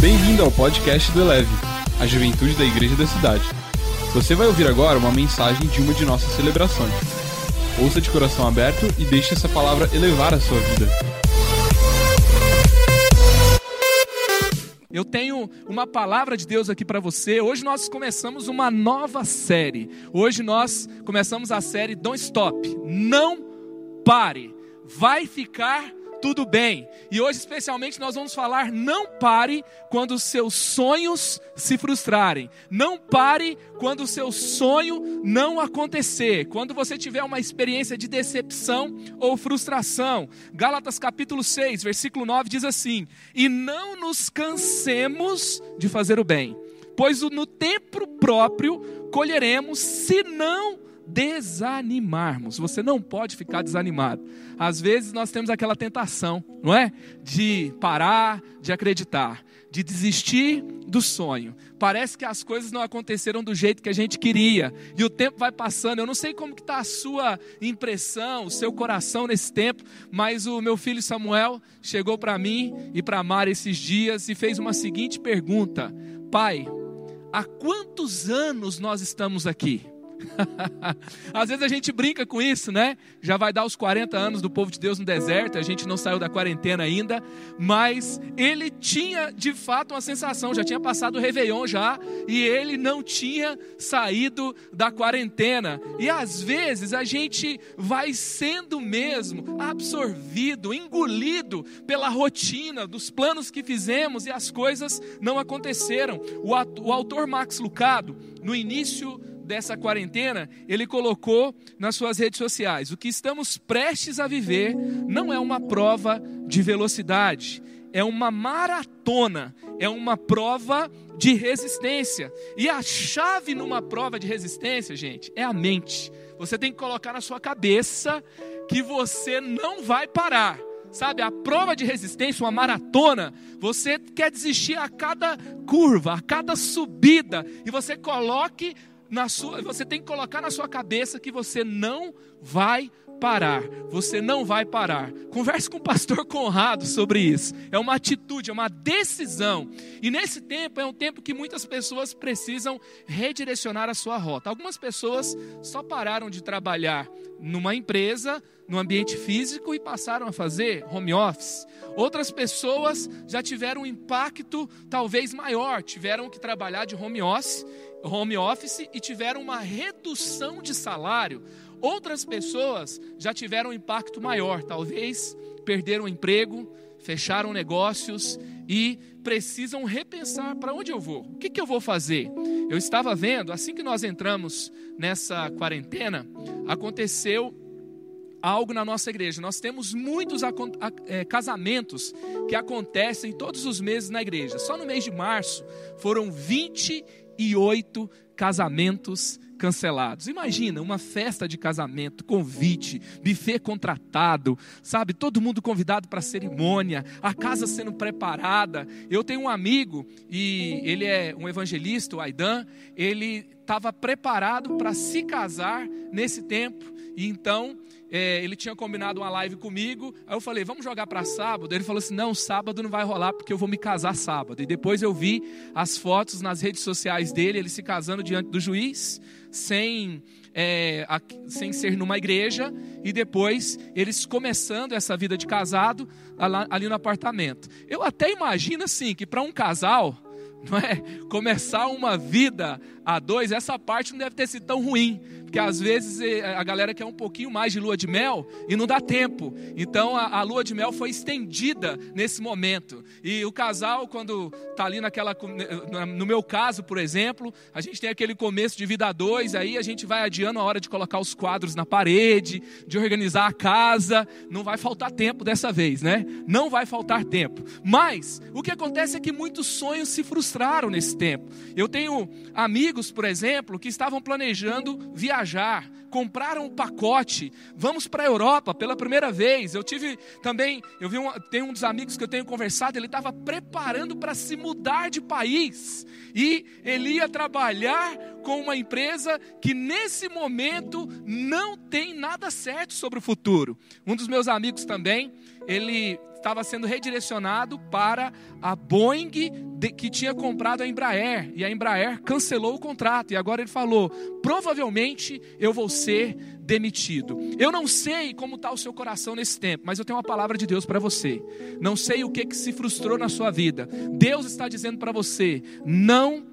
Bem-vindo ao podcast do Eleve, a juventude da igreja da cidade. Você vai ouvir agora uma mensagem de uma de nossas celebrações. Ouça de coração aberto e deixe essa palavra elevar a sua vida. Eu tenho uma palavra de Deus aqui para você. Hoje nós começamos uma nova série. Hoje nós começamos a série Don't Stop. Não pare. Vai ficar tudo bem. E hoje, especialmente, nós vamos falar: não pare quando os seus sonhos se frustrarem. Não pare quando o seu sonho não acontecer. Quando você tiver uma experiência de decepção ou frustração. Gálatas capítulo 6, versículo 9 diz assim: E não nos cansemos de fazer o bem, pois no tempo próprio colheremos, se não desanimarmos. Você não pode ficar desanimado. Às vezes nós temos aquela tentação, não é? De parar de acreditar, de desistir do sonho. Parece que as coisas não aconteceram do jeito que a gente queria. E o tempo vai passando. Eu não sei como está a sua impressão, o seu coração nesse tempo, mas o meu filho Samuel chegou para mim e para Mara esses dias e fez uma seguinte pergunta: Pai, há quantos anos nós estamos aqui? Às vezes a gente brinca com isso, né? Já vai dar os 40 anos do povo de Deus no deserto, a gente não saiu da quarentena ainda, mas ele tinha de fato uma sensação, já tinha passado o Réveillon já, e ele não tinha saído da quarentena. E às vezes a gente vai sendo mesmo absorvido, engolido pela rotina dos planos que fizemos e as coisas não aconteceram. O, autor Max Lucado, no início dessa quarentena, ele colocou nas suas redes sociais: o que estamos prestes a viver não é uma prova de velocidade, é uma maratona, é uma prova de resistência. E a chave numa prova de resistência, gente, é a mente. Você tem que colocar na sua cabeça que você não vai parar. Sabe, a prova de resistência, uma maratona, você quer desistir a cada curva, a cada subida, e você coloque na sua, você tem que colocar na sua cabeça que você não vai parar. Você não vai parar. Converse com o pastor Conrado sobre isso. É uma atitude, é uma decisão. E nesse tempo é um tempo que muitas pessoas precisam redirecionar a sua rota. Algumas pessoas só pararam de trabalhar numa empresa, no ambiente físico e passaram a fazer home office. Outras pessoas já tiveram um impacto talvez maior, tiveram que trabalhar de home office home office e tiveram uma redução de salário. Outras pessoas já tiveram um impacto maior, talvez perderam emprego, fecharam negócios e precisam repensar para onde eu vou, o que, que eu vou fazer. Eu estava vendo, assim que nós entramos nessa quarentena, aconteceu algo na nossa igreja. Nós temos muitos é, casamentos que acontecem todos os meses na igreja. Só no mês de março foram 20 e oito casamentos cancelados. Imagina uma festa de casamento, convite, buffet contratado, sabe? Todo mundo convidado para a cerimônia, a casa sendo preparada. Eu tenho um amigo e ele é um evangelista, o Aidan. Ele estava preparado para se casar nesse tempo e então é, ele tinha combinado uma live comigo. Aí eu falei, vamos jogar para sábado? Ele falou assim: não, sábado não vai rolar porque eu vou me casar sábado. E depois eu vi as fotos nas redes sociais dele, ele se casando diante do juiz, sem, é, sem ser numa igreja, e depois eles começando essa vida de casado ali no apartamento. Eu até imagino assim que para um casal não é? Começar uma vida a dois, essa parte não deve ter sido tão ruim, porque às vezes eh, a galera quer um pouquinho mais de lua de mel e não dá tempo. Então a, a lua de mel foi estendida nesse momento. E o casal, quando está ali naquela. No meu caso, por exemplo, a gente tem aquele começo de vida a dois, aí a gente vai adiando a hora de colocar os quadros na parede, de organizar a casa. Não vai faltar tempo dessa vez, né? Não vai faltar tempo. Mas o que acontece é que muitos sonhos se frustraram nesse tempo. Eu tenho amigos, por exemplo, que estavam planejando viajar viajar, compraram um pacote, vamos para a Europa pela primeira vez. Eu tive também, eu vi um, tem um dos amigos que eu tenho conversado, ele estava preparando para se mudar de país e ele ia trabalhar com uma empresa que nesse momento não tem nada certo sobre o futuro. Um dos meus amigos também, ele estava sendo redirecionado para a Boeing que tinha comprado a Embraer. E a Embraer cancelou o contrato. E agora ele falou: provavelmente eu vou ser demitido. Eu não sei como está o seu coração nesse tempo, mas eu tenho uma palavra de Deus para você. Não sei o que, que se frustrou na sua vida. Deus está dizendo para você: não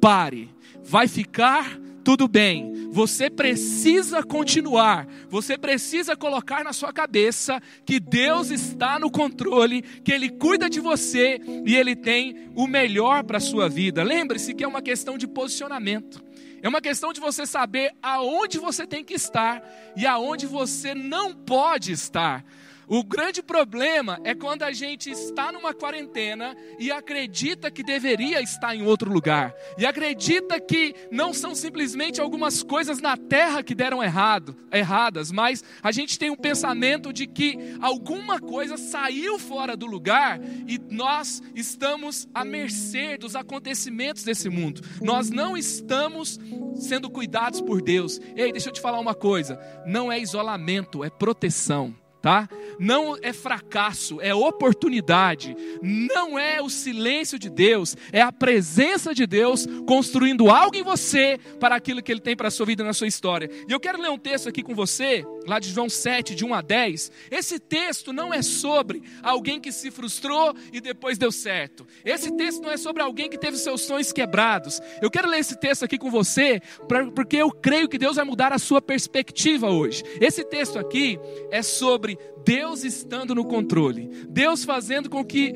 pare, vai ficar tudo bem, você precisa continuar, você precisa colocar na sua cabeça que Deus está no controle, que Ele cuida de você e Ele tem o melhor para a sua vida. Lembre-se que é uma questão de posicionamento. É uma questão de você saber aonde você tem que estar e aonde você não pode estar. O grande problema é quando a gente está numa quarentena e acredita que deveria estar em outro lugar. E acredita que não são simplesmente algumas coisas na terra que deram errado, erradas, mas a gente tem um pensamento de que alguma coisa saiu fora do lugar e nós estamos à mercê dos acontecimentos desse mundo. Nós não estamos sendo cuidados por Deus. Ei, deixa eu te falar uma coisa: não é isolamento, é proteção tá? Não é fracasso, é oportunidade. Não é o silêncio de Deus, é a presença de Deus construindo algo em você para aquilo que Ele tem para a sua vida na sua história. E eu quero ler um texto aqui com você, lá de João 7, de 1 a 10. Esse texto não é sobre alguém que se frustrou e depois deu certo. Esse texto não é sobre alguém que teve seus sonhos quebrados. Eu quero ler esse texto aqui com você, porque eu creio que Deus vai mudar a sua perspectiva hoje. Esse texto aqui é sobre Deus estando no controle, Deus fazendo com que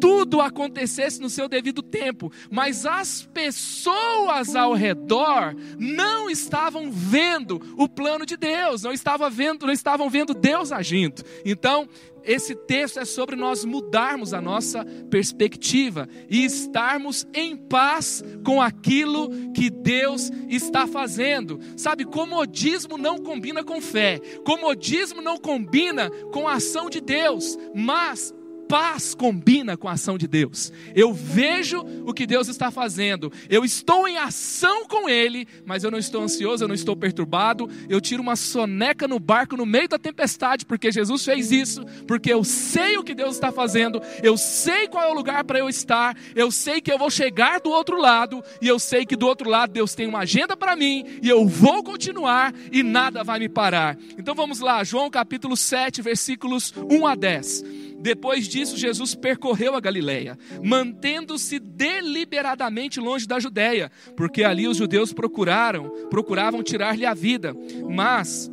tudo acontecesse no seu devido tempo, mas as pessoas ao redor não estavam vendo o plano de Deus, não estavam vendo, não estavam vendo Deus agindo. Então, esse texto é sobre nós mudarmos a nossa perspectiva e estarmos em paz com aquilo que Deus está fazendo. Sabe, comodismo não combina com fé, comodismo não combina com a ação de Deus, mas paz combina com a ação de Deus. Eu vejo o que Deus está fazendo, eu estou em ação com Ele, mas eu não estou ansioso, eu não estou perturbado. Eu tiro uma soneca no barco no meio da tempestade, porque Jesus fez isso, porque eu sei o que Deus está fazendo, eu sei qual é o lugar para eu estar, eu sei que eu vou chegar do outro lado, e eu sei que do outro lado Deus tem uma agenda para mim, e eu vou continuar, e nada vai me parar. Então vamos lá, João capítulo 7, versículos 1 a 10. Depois disso, Jesus percorreu a Galileia, mantendo-se deliberadamente longe da Judéia, porque ali os judeus procuraram, procuravam tirar-lhe a vida. Mas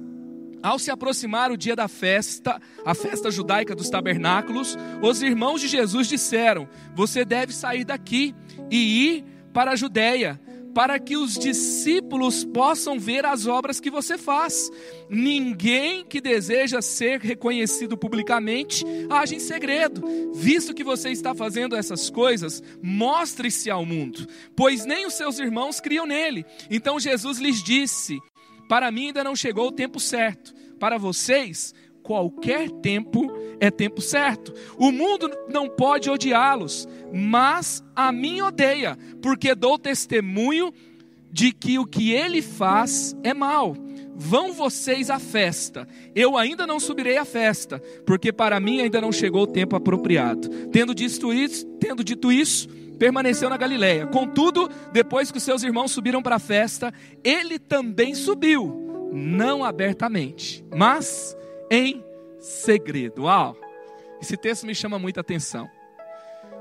ao se aproximar o dia da festa, a festa judaica dos tabernáculos, os irmãos de Jesus disseram: Você deve sair daqui e ir para a Judéia para que os discípulos possam ver as obras que você faz. Ninguém que deseja ser reconhecido publicamente age em segredo. Visto que você está fazendo essas coisas, mostre-se ao mundo, pois nem os seus irmãos criam nele. Então Jesus lhes disse: Para mim ainda não chegou o tempo certo. Para vocês, qualquer tempo é tempo certo. O mundo não pode odiá-los, mas a mim odeia, porque dou testemunho de que o que ele faz é mal. Vão vocês à festa. Eu ainda não subirei à festa, porque para mim ainda não chegou o tempo apropriado. Tendo dito isso, tendo dito isso, permaneceu na Galiléia. Contudo, depois que os seus irmãos subiram para a festa, ele também subiu, não abertamente, mas em segredo. Uau! Esse texto me chama muita atenção.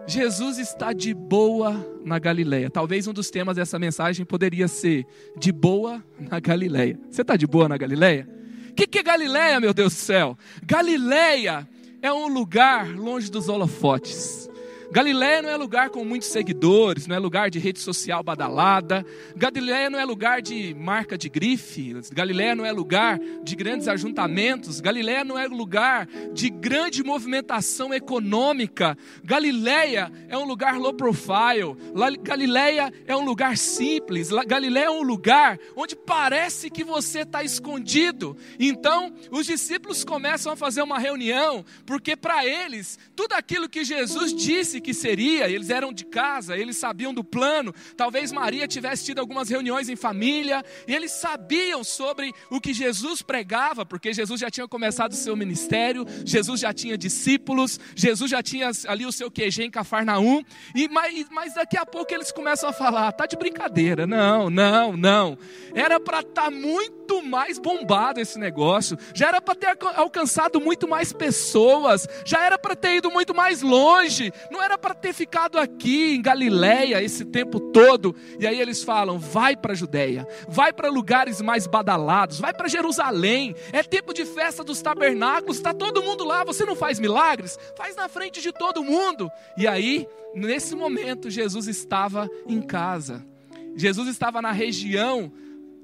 Jesus está de boa na Galileia. Talvez um dos temas dessa mensagem poderia ser de boa na Galileia. Você está de boa na Galileia? O que, que é Galileia, meu Deus do céu? Galileia é um lugar longe dos holofotes. Galiléia não é lugar com muitos seguidores, não é lugar de rede social badalada. Galiléia não é lugar de marca de grife. Galiléia não é lugar de grandes ajuntamentos. Galiléia não é lugar de grande movimentação econômica. Galiléia é um lugar low profile. Galiléia é um lugar simples. Galiléia é um lugar onde parece que você está escondido. Então, os discípulos começam a fazer uma reunião, porque para eles, tudo aquilo que Jesus disse que seria, eles eram de casa, eles sabiam do plano. Talvez Maria tivesse tido algumas reuniões em família, e eles sabiam sobre o que Jesus pregava, porque Jesus já tinha começado o seu ministério, Jesus já tinha discípulos, Jesus já tinha ali o seu QG em Cafarnaum, e mas, mas daqui a pouco eles começam a falar: tá de brincadeira, não, não, não. Era para estar tá muito mais bombado esse negócio, já era para ter alcançado muito mais pessoas, já era para ter ido muito mais longe, não era para ter ficado aqui em Galiléia esse tempo todo. E aí eles falam: vai para a Judéia, vai para lugares mais badalados, vai para Jerusalém, é tempo de festa dos tabernáculos, está todo mundo lá, você não faz milagres? Faz na frente de todo mundo. E aí, nesse momento, Jesus estava em casa. Jesus estava na região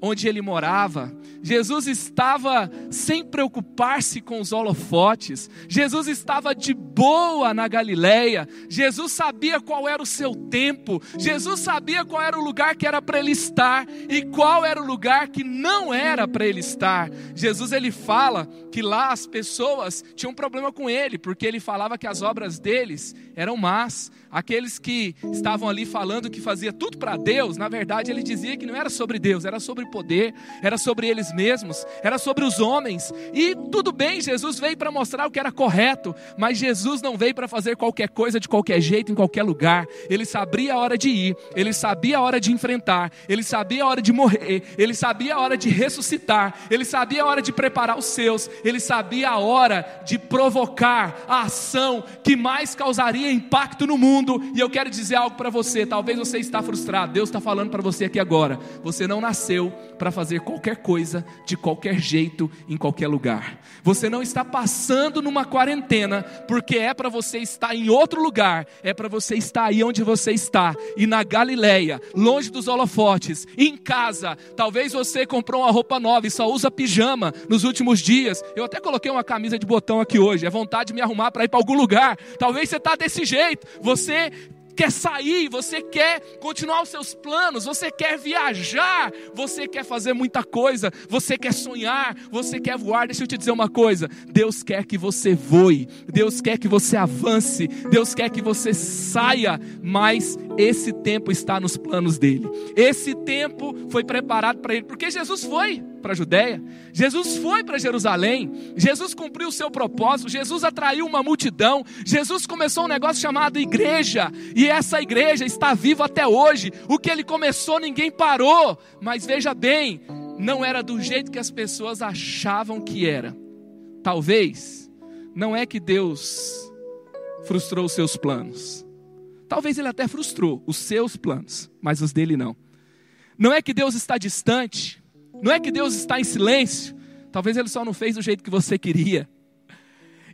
onde ele morava. Jesus estava sem preocupar-se com os holofotes. Jesus estava de boa na Galileia. Jesus sabia qual era o seu tempo. Jesus sabia qual era o lugar que era para ele estar e qual era o lugar que não era para ele estar. Jesus ele fala que lá as pessoas tinham um problema com ele, porque ele falava que as obras deles eram más. Aqueles que estavam ali falando que fazia tudo para Deus, na verdade ele dizia que não era sobre Deus, era sobre poder, era sobre eles mesmos, era sobre os homens. E tudo bem, Jesus veio para mostrar o que era correto, mas Jesus não veio para fazer qualquer coisa de qualquer jeito, em qualquer lugar. Ele sabia a hora de ir, ele sabia a hora de enfrentar, ele sabia a hora de morrer, ele sabia a hora de ressuscitar, ele sabia a hora de preparar os seus, ele sabia a hora de provocar a ação que mais causaria impacto no mundo e eu quero dizer algo para você. Talvez você está frustrado. Deus está falando para você aqui agora. Você não nasceu para fazer qualquer coisa de qualquer jeito em qualquer lugar. Você não está passando numa quarentena porque é para você estar em outro lugar. É para você estar aí onde você está e na Galileia, longe dos holofotes, em casa. Talvez você comprou uma roupa nova e só usa pijama nos últimos dias. Eu até coloquei uma camisa de botão aqui hoje. É vontade de me arrumar para ir para algum lugar. Talvez você está desse jeito. Você você quer sair, você quer continuar os seus planos, você quer viajar, você quer fazer muita coisa, você quer sonhar, você quer voar. Deixa eu te dizer uma coisa: Deus quer que você voe, Deus quer que você avance, Deus quer que você saia, mas esse tempo está nos planos dele. Esse tempo foi preparado para ele, porque Jesus foi para a Judéia, Jesus foi para Jerusalém, Jesus cumpriu o seu propósito, Jesus atraiu uma multidão, Jesus começou um negócio chamado igreja, e essa igreja está viva até hoje. O que ele começou, ninguém parou, mas veja bem, não era do jeito que as pessoas achavam que era. Talvez, não é que Deus frustrou os seus planos. Talvez ele até frustrou os seus planos, mas os dele não. Não é que Deus está distante, não é que Deus está em silêncio, talvez Ele só não fez do jeito que você queria.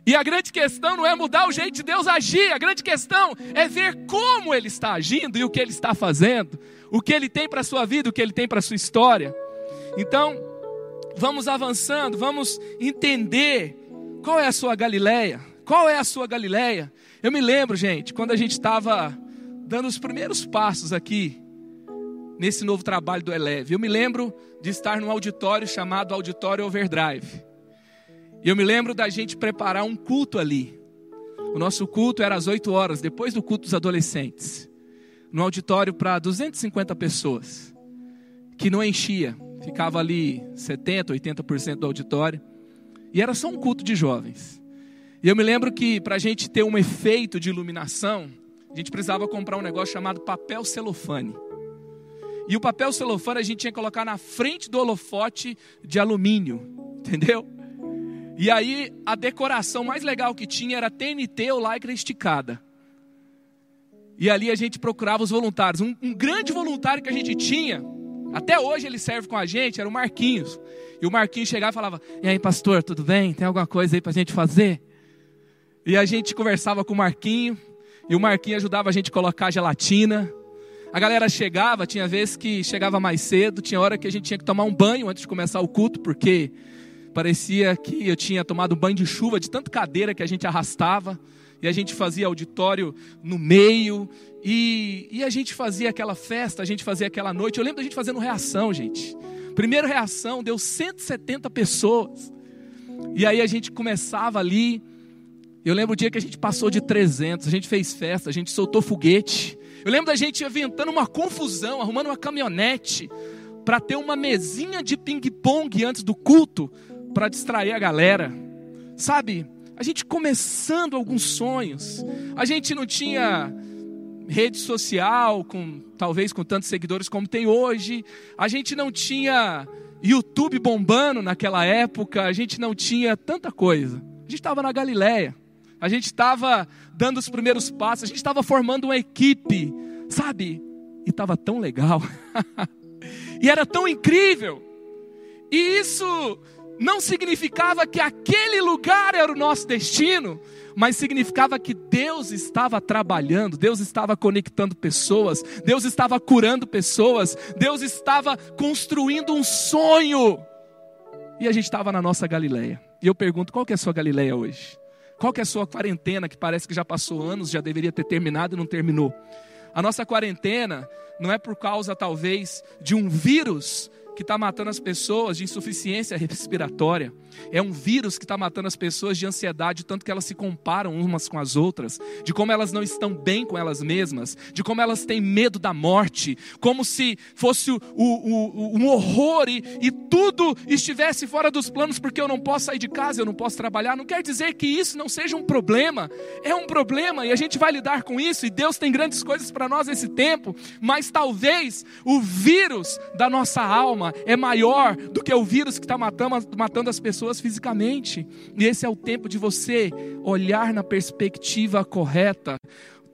E a grande questão não é mudar o jeito de Deus agir, a grande questão é ver como Ele está agindo e o que Ele está fazendo, o que Ele tem para a sua vida, o que Ele tem para a sua história. Então, vamos avançando, vamos entender qual é a sua Galileia, qual é a sua Galileia. Eu me lembro, gente, quando a gente estava dando os primeiros passos aqui nesse novo trabalho do Eleve. Eu me lembro de estar num auditório chamado Auditório Overdrive. E eu me lembro da gente preparar um culto ali. O nosso culto era às 8 horas, depois do culto dos adolescentes. No auditório para 250 pessoas. Que não enchia. Ficava ali 70, 80% do auditório. E era só um culto de jovens. E eu me lembro que para a gente ter um efeito de iluminação, a gente precisava comprar um negócio chamado papel celofane. E o papel celofane a gente tinha que colocar na frente do holofote de alumínio, entendeu? E aí a decoração mais legal que tinha era TNT ou lycra esticada. E ali a gente procurava os voluntários. Um, um, grande voluntário que a gente tinha, até hoje ele serve com a gente, era o Marquinhos. E o Marquinhos chegava e falava: E aí, pastor, tudo bem? Tem alguma coisa aí para a gente fazer? E a gente conversava com o Marquinho. E o Marquinho ajudava a gente a colocar gelatina. A galera chegava, tinha vezes que chegava mais cedo, tinha hora que a gente tinha que tomar um banho antes de começar o culto, porque parecia que eu tinha tomado banho de chuva de tanta cadeira que a gente arrastava, e a gente fazia auditório no meio, e, e a gente fazia aquela festa, a gente fazia aquela noite. Eu lembro da gente fazendo reação, gente. Primeira reação, deu 170 pessoas. E aí a gente começava ali Eu lembro o dia que a gente passou de 300, a gente fez festa, a gente soltou foguete. Eu lembro da gente inventando uma confusão, arrumando uma caminhonete para ter uma mesinha de ping-pong antes do culto para distrair a galera. Sabe? A gente começando alguns sonhos. A gente não tinha rede social com talvez com tantos seguidores como tem hoje. A gente não tinha YouTube bombando naquela época, a gente não tinha tanta coisa. A gente estava na Galileia, a gente estava dando os primeiros passos, a gente estava formando uma equipe, sabe? E estava tão legal, e era tão incrível, e isso não significava que aquele lugar era o nosso destino, mas significava que Deus estava trabalhando, Deus estava conectando pessoas, Deus estava curando pessoas, Deus estava construindo um sonho. E a gente estava na nossa Galileia. E eu pergunto, qual que é a sua Galileia hoje? Qual que é a sua quarentena que parece que já passou anos, já deveria ter terminado e não terminou? A nossa quarentena não é por causa talvez de um vírus que está matando as pessoas de insuficiência respiratória. É um vírus que está matando as pessoas de ansiedade, tanto que elas se comparam umas com as outras, de como elas não estão bem com elas mesmas, de como elas têm medo da morte, como se fosse o, o, o, um horror e, e tudo estivesse fora dos planos, porque eu não posso sair de casa, eu não posso trabalhar. Não quer dizer que isso não seja um problema, é um problema e a gente vai lidar com isso, e Deus tem grandes coisas para nós nesse tempo, mas talvez o vírus da nossa é maior do que o vírus que está matando, matando as pessoas fisicamente. E esse é o tempo de você olhar na perspectiva correta.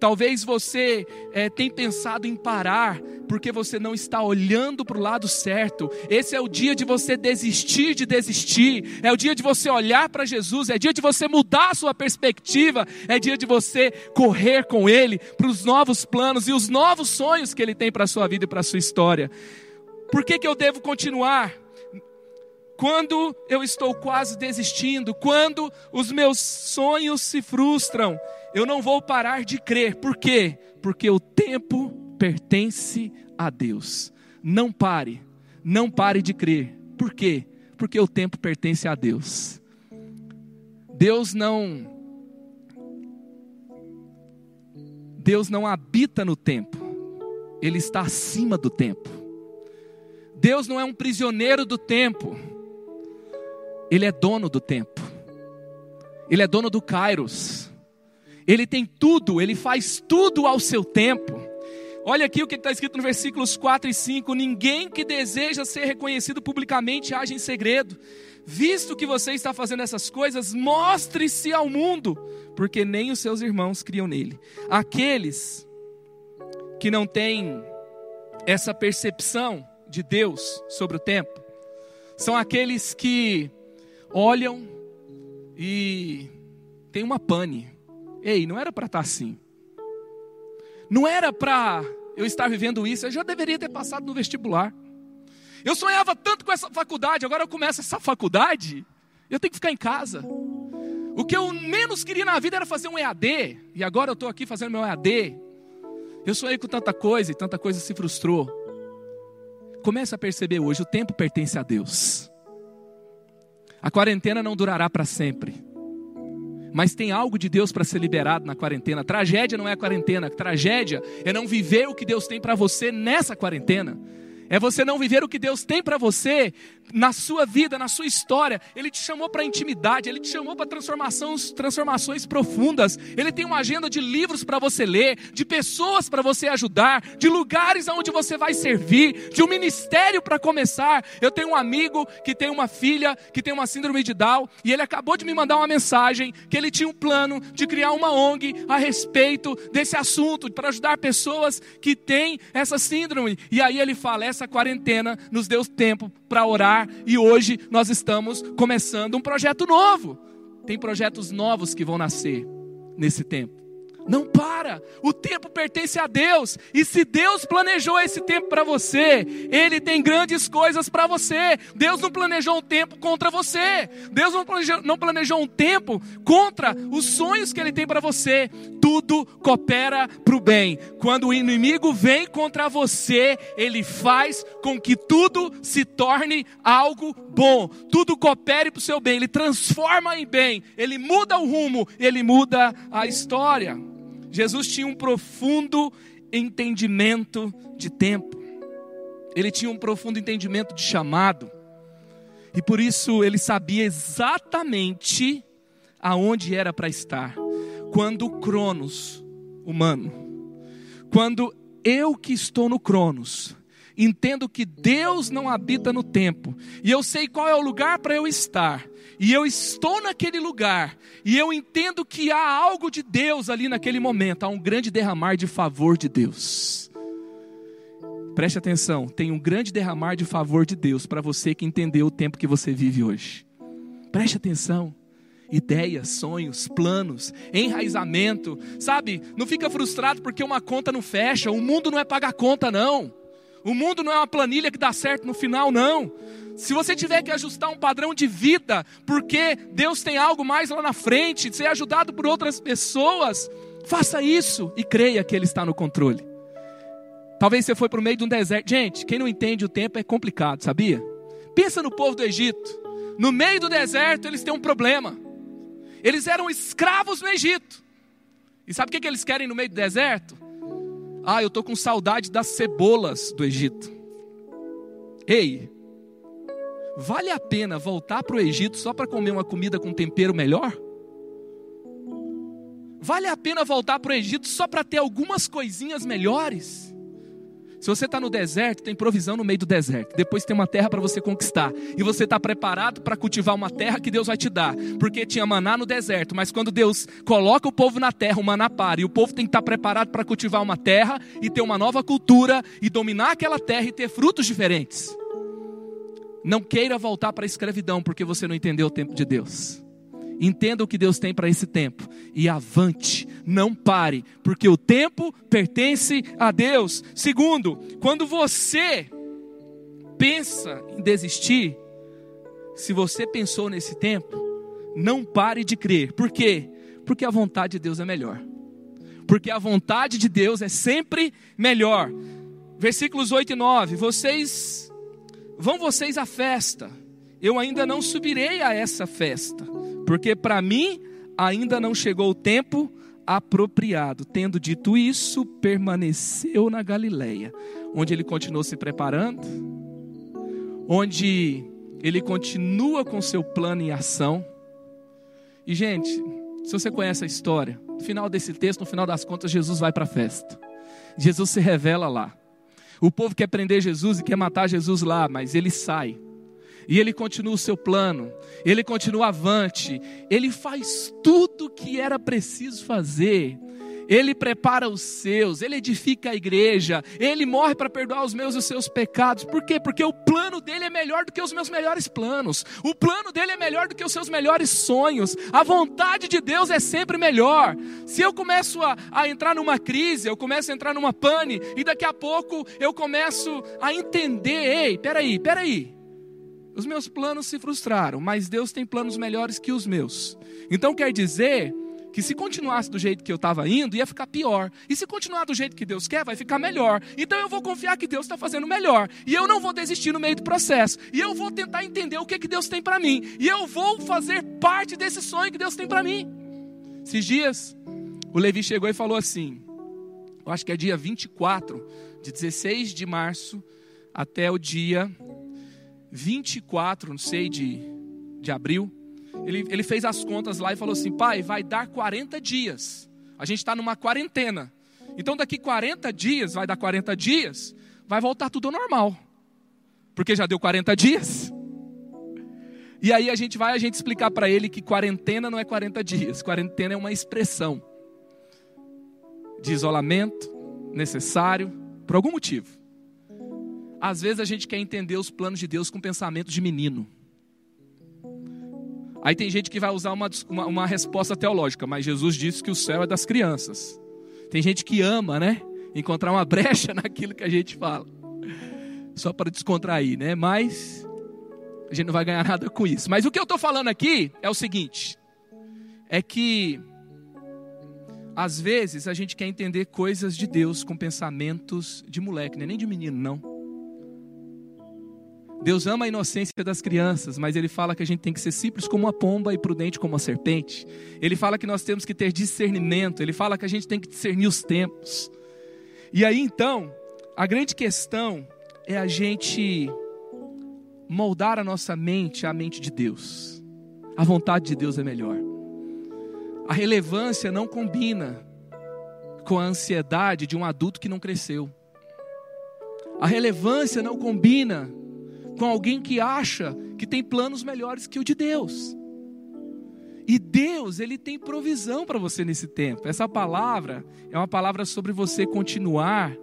Talvez você é, tenha pensado em parar porque você não está olhando para o lado certo. Esse é o dia de você desistir de desistir. É o dia de você olhar para Jesus. É dia de você mudar a sua perspectiva. É dia de você correr com Ele para os novos planos e os novos sonhos que Ele tem para a sua vida e para a sua história. Por que, que eu devo continuar? Quando eu estou quase desistindo, quando os meus sonhos se frustram, eu não vou parar de crer. Por quê? Porque o tempo pertence a Deus. Não pare, não pare de crer. Por quê? Porque o tempo pertence a Deus. Deus não Deus não habita no tempo. Ele está acima do tempo. Deus não é um prisioneiro do tempo, Ele é dono do tempo, Ele é dono do Kairos, Ele tem tudo, Ele faz tudo ao seu tempo. Olha aqui o que está escrito no versículos 4 e 5: Ninguém que deseja ser reconhecido publicamente age em segredo. Visto que você está fazendo essas coisas, mostre-se ao mundo, porque nem os seus irmãos criam nele. Aqueles que não têm essa percepção, de Deus sobre o tempo são aqueles que olham e tem uma pane. Ei, não era para estar tá assim. Não era para eu estar vivendo isso, eu já deveria ter passado no vestibular. Eu sonhava tanto com essa faculdade, agora eu começo essa faculdade, eu tenho que ficar em casa. O que eu menos queria na vida era fazer um EAD, e agora eu estou aqui fazendo meu EAD. Eu sonhei com tanta coisa e tanta coisa se frustrou. Comece a perceber hoje: o tempo pertence a Deus. A quarentena não durará para sempre. Mas tem algo de Deus para ser liberado na quarentena. Tragédia não é a quarentena, tragédia é não viver o que Deus tem para você nessa quarentena. É você não viver o que Deus tem para você na sua vida, na sua história. Ele te chamou para intimidade, ele te chamou para transformações, transformações profundas. Ele tem uma agenda de livros para você ler, de pessoas para você ajudar, de lugares aonde você vai servir, de um ministério para começar. Eu tenho um amigo que tem uma filha que tem uma síndrome de Down e ele acabou de me mandar uma mensagem que ele tinha um plano de criar uma ONG a respeito desse assunto para ajudar pessoas que têm essa síndrome. E aí ele fala: essa quarentena nos deu tempo para orar e hoje nós estamos começando um projeto novo. Tem projetos novos que vão nascer nesse tempo. Não para. O tempo pertence a Deus. E se Deus planejou esse tempo para você, Ele tem grandes coisas para você. Deus não planejou um tempo contra você. Deus não planejou, não planejou um tempo contra os sonhos que Ele tem para você. Tudo coopera para o bem. Quando o inimigo vem contra você, Ele faz com que tudo se torne algo bom. Tudo coopere para o seu bem. Ele transforma em bem. Ele muda o rumo. Ele muda a história. Jesus tinha um profundo entendimento de tempo, ele tinha um profundo entendimento de chamado, e por isso ele sabia exatamente aonde era para estar. Quando o Cronos humano, quando eu que estou no Cronos, entendo que Deus não habita no tempo, e eu sei qual é o lugar para eu estar, e eu estou naquele lugar, e eu entendo que há algo de Deus ali naquele momento, há um grande derramar de favor de Deus. Preste atenção, tem um grande derramar de favor de Deus para você que entendeu o tempo que você vive hoje. Preste atenção. Ideias, sonhos, planos, enraizamento, sabe? Não fica frustrado porque uma conta não fecha. O mundo não é pagar conta, não. O mundo não é uma planilha que dá certo no final, não. Se você tiver que ajustar um padrão de vida, porque Deus tem algo mais lá na frente, ser ajudado por outras pessoas, faça isso e creia que Ele está no controle. Talvez você foi para o meio de um deserto. Gente, quem não entende o tempo é complicado, sabia? Pensa no povo do Egito. No meio do deserto eles têm um problema. Eles eram escravos no Egito. E sabe o que, que eles querem no meio do deserto? Ah, eu estou com saudade das cebolas do Egito. Ei, Vale a pena voltar para o Egito só para comer uma comida com tempero melhor? Vale a pena voltar para o Egito só para ter algumas coisinhas melhores? Se você está no deserto, tem provisão no meio do deserto. Depois tem uma terra para você conquistar. E você está preparado para cultivar uma terra que Deus vai te dar. Porque tinha maná no deserto. Mas quando Deus coloca o povo na terra, o maná para. E o povo tem que estar tá preparado para cultivar uma terra e ter uma nova cultura e dominar aquela terra e ter frutos diferentes. Não queira voltar para a escravidão porque você não entendeu o tempo de Deus. Entenda o que Deus tem para esse tempo e avante, não pare, porque o tempo pertence a Deus. Segundo, quando você pensa em desistir, se você pensou nesse tempo, não pare de crer. Por quê? Porque a vontade de Deus é melhor. Porque a vontade de Deus é sempre melhor. Versículos 8 e 9: Vocês Vão vocês à festa, eu ainda não subirei a essa festa, porque para mim ainda não chegou o tempo apropriado. Tendo dito isso, permaneceu na Galileia, onde ele continuou se preparando, onde ele continua com seu plano em ação. E gente, se você conhece a história, no final desse texto, no final das contas, Jesus vai para a festa. Jesus se revela lá. O povo quer prender Jesus e quer matar Jesus lá, mas ele sai. E ele continua o seu plano, ele continua avante, ele faz tudo o que era preciso fazer ele prepara os seus, Ele edifica a igreja, Ele morre para perdoar os meus e os seus pecados. Por quê? Porque o plano dele é melhor do que os meus melhores planos, o plano dele é melhor do que os seus melhores sonhos, a vontade de Deus é sempre melhor. Se eu começo a, a entrar numa crise, eu começo a entrar numa pane, e daqui a pouco eu começo a entender: ei, peraí, peraí. Os meus planos se frustraram, mas Deus tem planos melhores que os meus. Então quer dizer que se continuasse do jeito que eu estava indo, ia ficar pior. E se continuar do jeito que Deus quer, vai ficar melhor. Então eu vou confiar que Deus está fazendo melhor. E eu não vou desistir no meio do processo. E eu vou tentar entender o que, que Deus tem para mim. E eu vou fazer parte desse sonho que Deus tem para mim. Esses dias, o Levi chegou e falou assim: eu acho que é dia 24, de 16 de março até o dia 24, não sei, de, de abril ele, ele fez as contas lá e falou assim: pai, vai dar 40 dias. A gente está numa quarentena. Então, daqui 40 dias, vai dar 40 dias, vai voltar tudo ao normal. Porque já deu 40 dias. E aí a gente vai a gente explicar para ele que quarentena não é 40 dias, quarentena é uma expressão de isolamento necessário por algum motivo. Às vezes a gente quer entender os planos de Deus com pensamento de menino. Aí tem gente que vai usar uma, uma, uma resposta teológica, mas Jesus disse que o céu é das crianças. Tem gente que ama, né? Encontrar uma brecha naquilo que a gente fala. Só para descontrair, né? Mas a gente não vai ganhar nada com isso. Mas o que eu estou falando aqui é o seguinte: é que às vezes a gente quer entender coisas de Deus com pensamentos de moleque, é nem de menino, não. Deus ama a inocência das crianças, mas Ele fala que a gente tem que ser simples como uma pomba e prudente como uma serpente. Ele fala que nós temos que ter discernimento. Ele fala que a gente tem que discernir os tempos. E aí então, a grande questão é a gente moldar a nossa mente à mente de Deus. A vontade de Deus é melhor. A relevância não combina com a ansiedade de um adulto que não cresceu. A relevância não combina com alguém que acha que tem planos melhores que o de Deus. E Deus, Ele tem provisão para você nesse tempo. Essa palavra é uma palavra sobre você continuar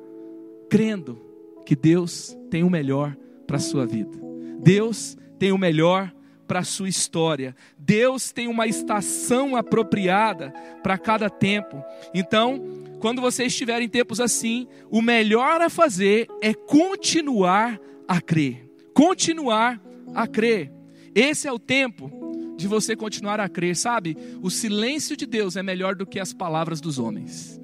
crendo que Deus tem o melhor para a sua vida. Deus tem o melhor para a sua história. Deus tem uma estação apropriada para cada tempo. Então, quando você estiver em tempos assim, o melhor a fazer é continuar a crer continuar a crer. Esse é o tempo de você continuar a crer, sabe? O silêncio de Deus é melhor do que as palavras dos homens.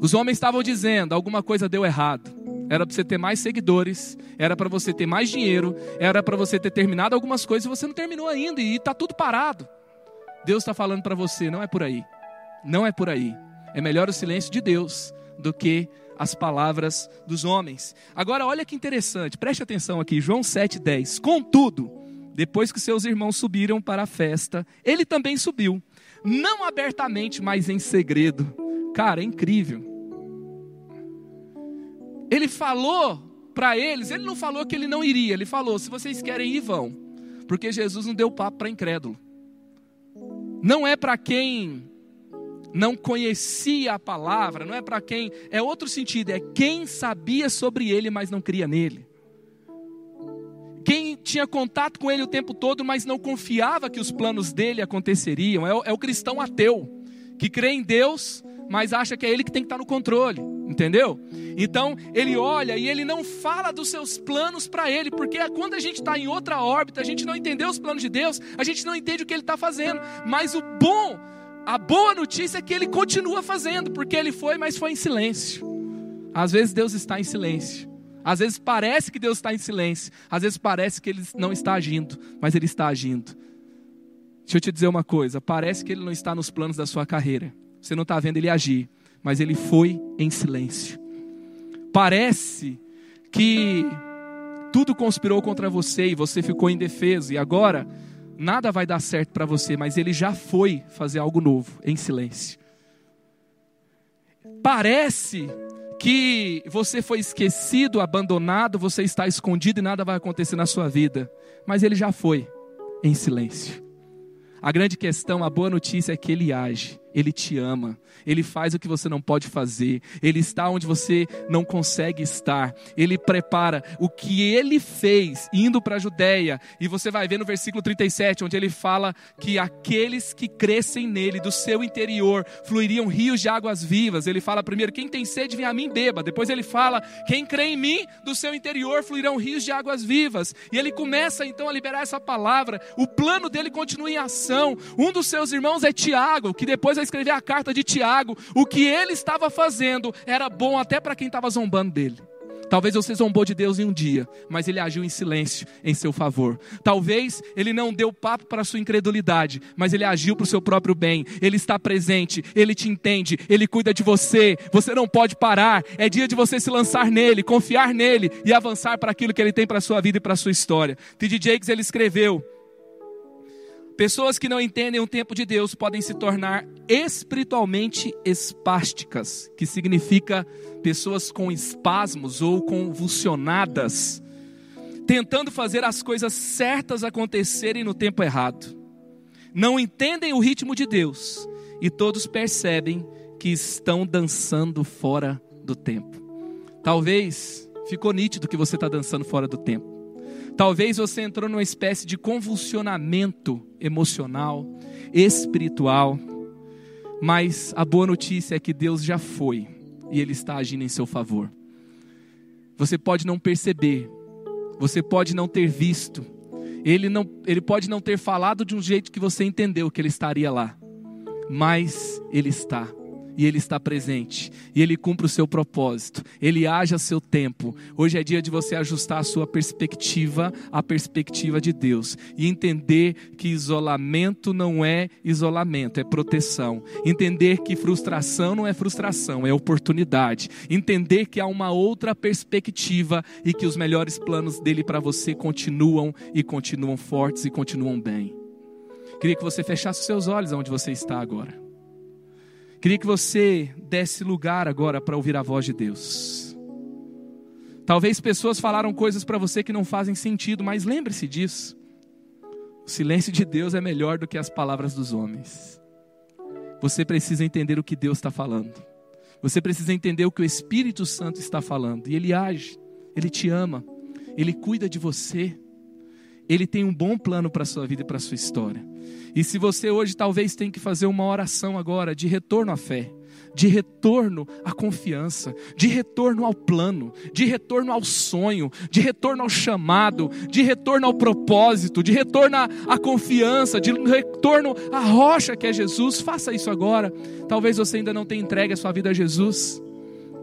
Os homens estavam dizendo, alguma coisa deu errado. Era para você ter mais seguidores, era para você ter mais dinheiro, era para você ter terminado algumas coisas e você não terminou ainda e está tudo parado. Deus está falando para você, não é por aí. Não é por aí. É melhor o silêncio de Deus do que as palavras dos homens. Agora, olha que interessante, preste atenção aqui, João 7,10. Contudo, depois que seus irmãos subiram para a festa, ele também subiu, não abertamente, mas em segredo. Cara, é incrível. Ele falou para eles, ele não falou que ele não iria, ele falou: se vocês querem ir, vão, porque Jesus não deu papo para incrédulo. Não é para quem não conhecia a palavra, não é para quem, é outro sentido, é quem sabia sobre ele, mas não cria nele. Quem tinha contato com ele o tempo todo, mas não confiava que os planos dele aconteceriam, é o, é o cristão ateu, que crê em Deus, mas acha que é ele que tem que estar no controle, entendeu? Então ele olha e ele não fala dos seus planos para ele, porque quando a gente está em outra órbita, a gente não entendeu os planos de Deus, a gente não entende o que ele está fazendo. Mas o bom a boa notícia é que ele continua fazendo, porque ele foi, mas foi em silêncio. Às vezes Deus está em silêncio. Às vezes parece que Deus está em silêncio. Às vezes parece que Ele não está agindo, mas Ele está agindo. Deixa eu te dizer uma coisa: parece que Ele não está nos planos da sua carreira. Você não está vendo Ele agir, mas Ele foi em silêncio. Parece que tudo conspirou contra você e você ficou indefeso, e agora nada vai dar certo para você, mas ele já foi fazer algo novo em silêncio. Parece que você foi esquecido, abandonado, você está escondido e nada vai acontecer na sua vida, mas ele já foi em silêncio. A grande questão, a boa notícia é que ele age. Ele te ama, Ele faz o que você não pode fazer, Ele está onde você não consegue estar, Ele prepara o que Ele fez indo para a Judéia, e você vai ver no versículo 37, onde ele fala que aqueles que crescem nele, do seu interior, fluiriam rios de águas vivas. Ele fala primeiro: quem tem sede, vem a mim, beba. Depois ele fala: quem crê em mim, do seu interior fluirão rios de águas vivas. E ele começa então a liberar essa palavra, o plano dele continua em ação. Um dos seus irmãos é Tiago, que depois a escrever a carta de Tiago, o que ele estava fazendo era bom até para quem estava zombando dele. Talvez você zombou de Deus em um dia, mas ele agiu em silêncio em seu favor. Talvez ele não deu papo para a sua incredulidade, mas ele agiu para o seu próprio bem. Ele está presente, ele te entende, ele cuida de você. Você não pode parar. É dia de você se lançar nele, confiar nele e avançar para aquilo que ele tem para a sua vida e para a sua história. T.D. Jakes ele escreveu Pessoas que não entendem o tempo de Deus podem se tornar espiritualmente espásticas, que significa pessoas com espasmos ou convulsionadas, tentando fazer as coisas certas acontecerem no tempo errado. Não entendem o ritmo de Deus e todos percebem que estão dançando fora do tempo. Talvez ficou nítido que você está dançando fora do tempo. Talvez você entrou numa espécie de convulsionamento emocional, espiritual, mas a boa notícia é que Deus já foi e Ele está agindo em seu favor. Você pode não perceber, você pode não ter visto, ele, não, ele pode não ter falado de um jeito que você entendeu que Ele estaria lá, mas Ele está e Ele está presente, e Ele cumpre o seu propósito, Ele age a seu tempo. Hoje é dia de você ajustar a sua perspectiva à perspectiva de Deus e entender que isolamento não é isolamento, é proteção. Entender que frustração não é frustração, é oportunidade. Entender que há uma outra perspectiva e que os melhores planos dele para você continuam e continuam fortes e continuam bem. Queria que você fechasse os seus olhos onde você está agora. Queria que você desse lugar agora para ouvir a voz de Deus. Talvez pessoas falaram coisas para você que não fazem sentido, mas lembre-se disso. O silêncio de Deus é melhor do que as palavras dos homens. Você precisa entender o que Deus está falando. Você precisa entender o que o Espírito Santo está falando. E Ele age, Ele te ama, Ele cuida de você. Ele tem um bom plano para a sua vida e para a sua história. E se você hoje talvez tem que fazer uma oração agora de retorno à fé, de retorno à confiança, de retorno ao plano, de retorno ao sonho, de retorno ao chamado, de retorno ao propósito, de retorno à, à confiança, de retorno à rocha que é Jesus, faça isso agora. Talvez você ainda não tenha entregue a sua vida a Jesus.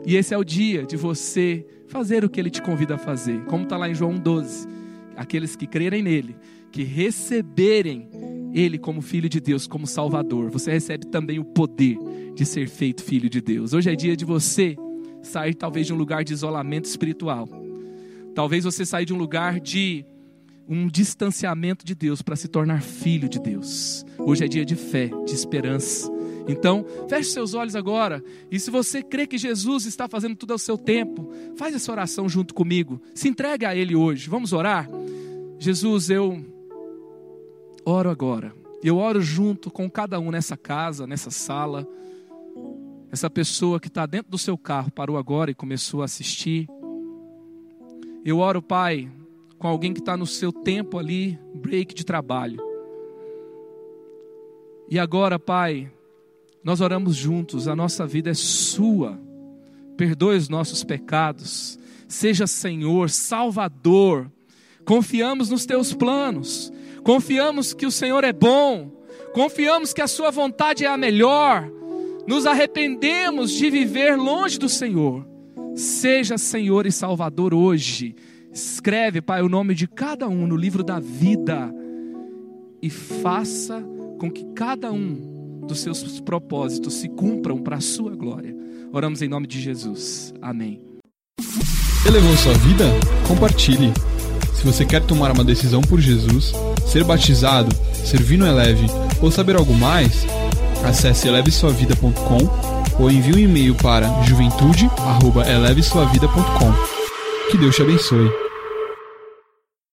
E esse é o dia de você fazer o que ele te convida a fazer, como está lá em João 12 aqueles que crerem nele, que receberem ele como filho de Deus, como Salvador, você recebe também o poder de ser feito filho de Deus. Hoje é dia de você sair talvez de um lugar de isolamento espiritual. Talvez você sair de um lugar de um distanciamento de Deus para se tornar filho de Deus. Hoje é dia de fé, de esperança. Então, feche seus olhos agora. E se você crê que Jesus está fazendo tudo ao seu tempo, faz essa oração junto comigo. Se entregue a Ele hoje. Vamos orar? Jesus, eu oro agora. Eu oro junto com cada um nessa casa, nessa sala. Essa pessoa que está dentro do seu carro parou agora e começou a assistir. Eu oro, Pai, com alguém que está no seu tempo ali, break de trabalho. E agora, Pai, nós oramos juntos, a nossa vida é sua. Perdoe os nossos pecados. Seja Senhor, Salvador. Confiamos nos teus planos. Confiamos que o Senhor é bom. Confiamos que a sua vontade é a melhor. Nos arrependemos de viver longe do Senhor. Seja Senhor e Salvador hoje. Escreve, Pai, o nome de cada um no livro da vida e faça com que cada um dos seus propósitos se cumpram para a sua glória. Oramos em nome de Jesus. Amém. Elevou sua vida? Compartilhe. Se você quer tomar uma decisão por Jesus, ser batizado, servir no Eleve ou saber algo mais, acesse elevesuavida.com ou envie um e-mail para juventude@elevesuavida.com. Que Deus te abençoe.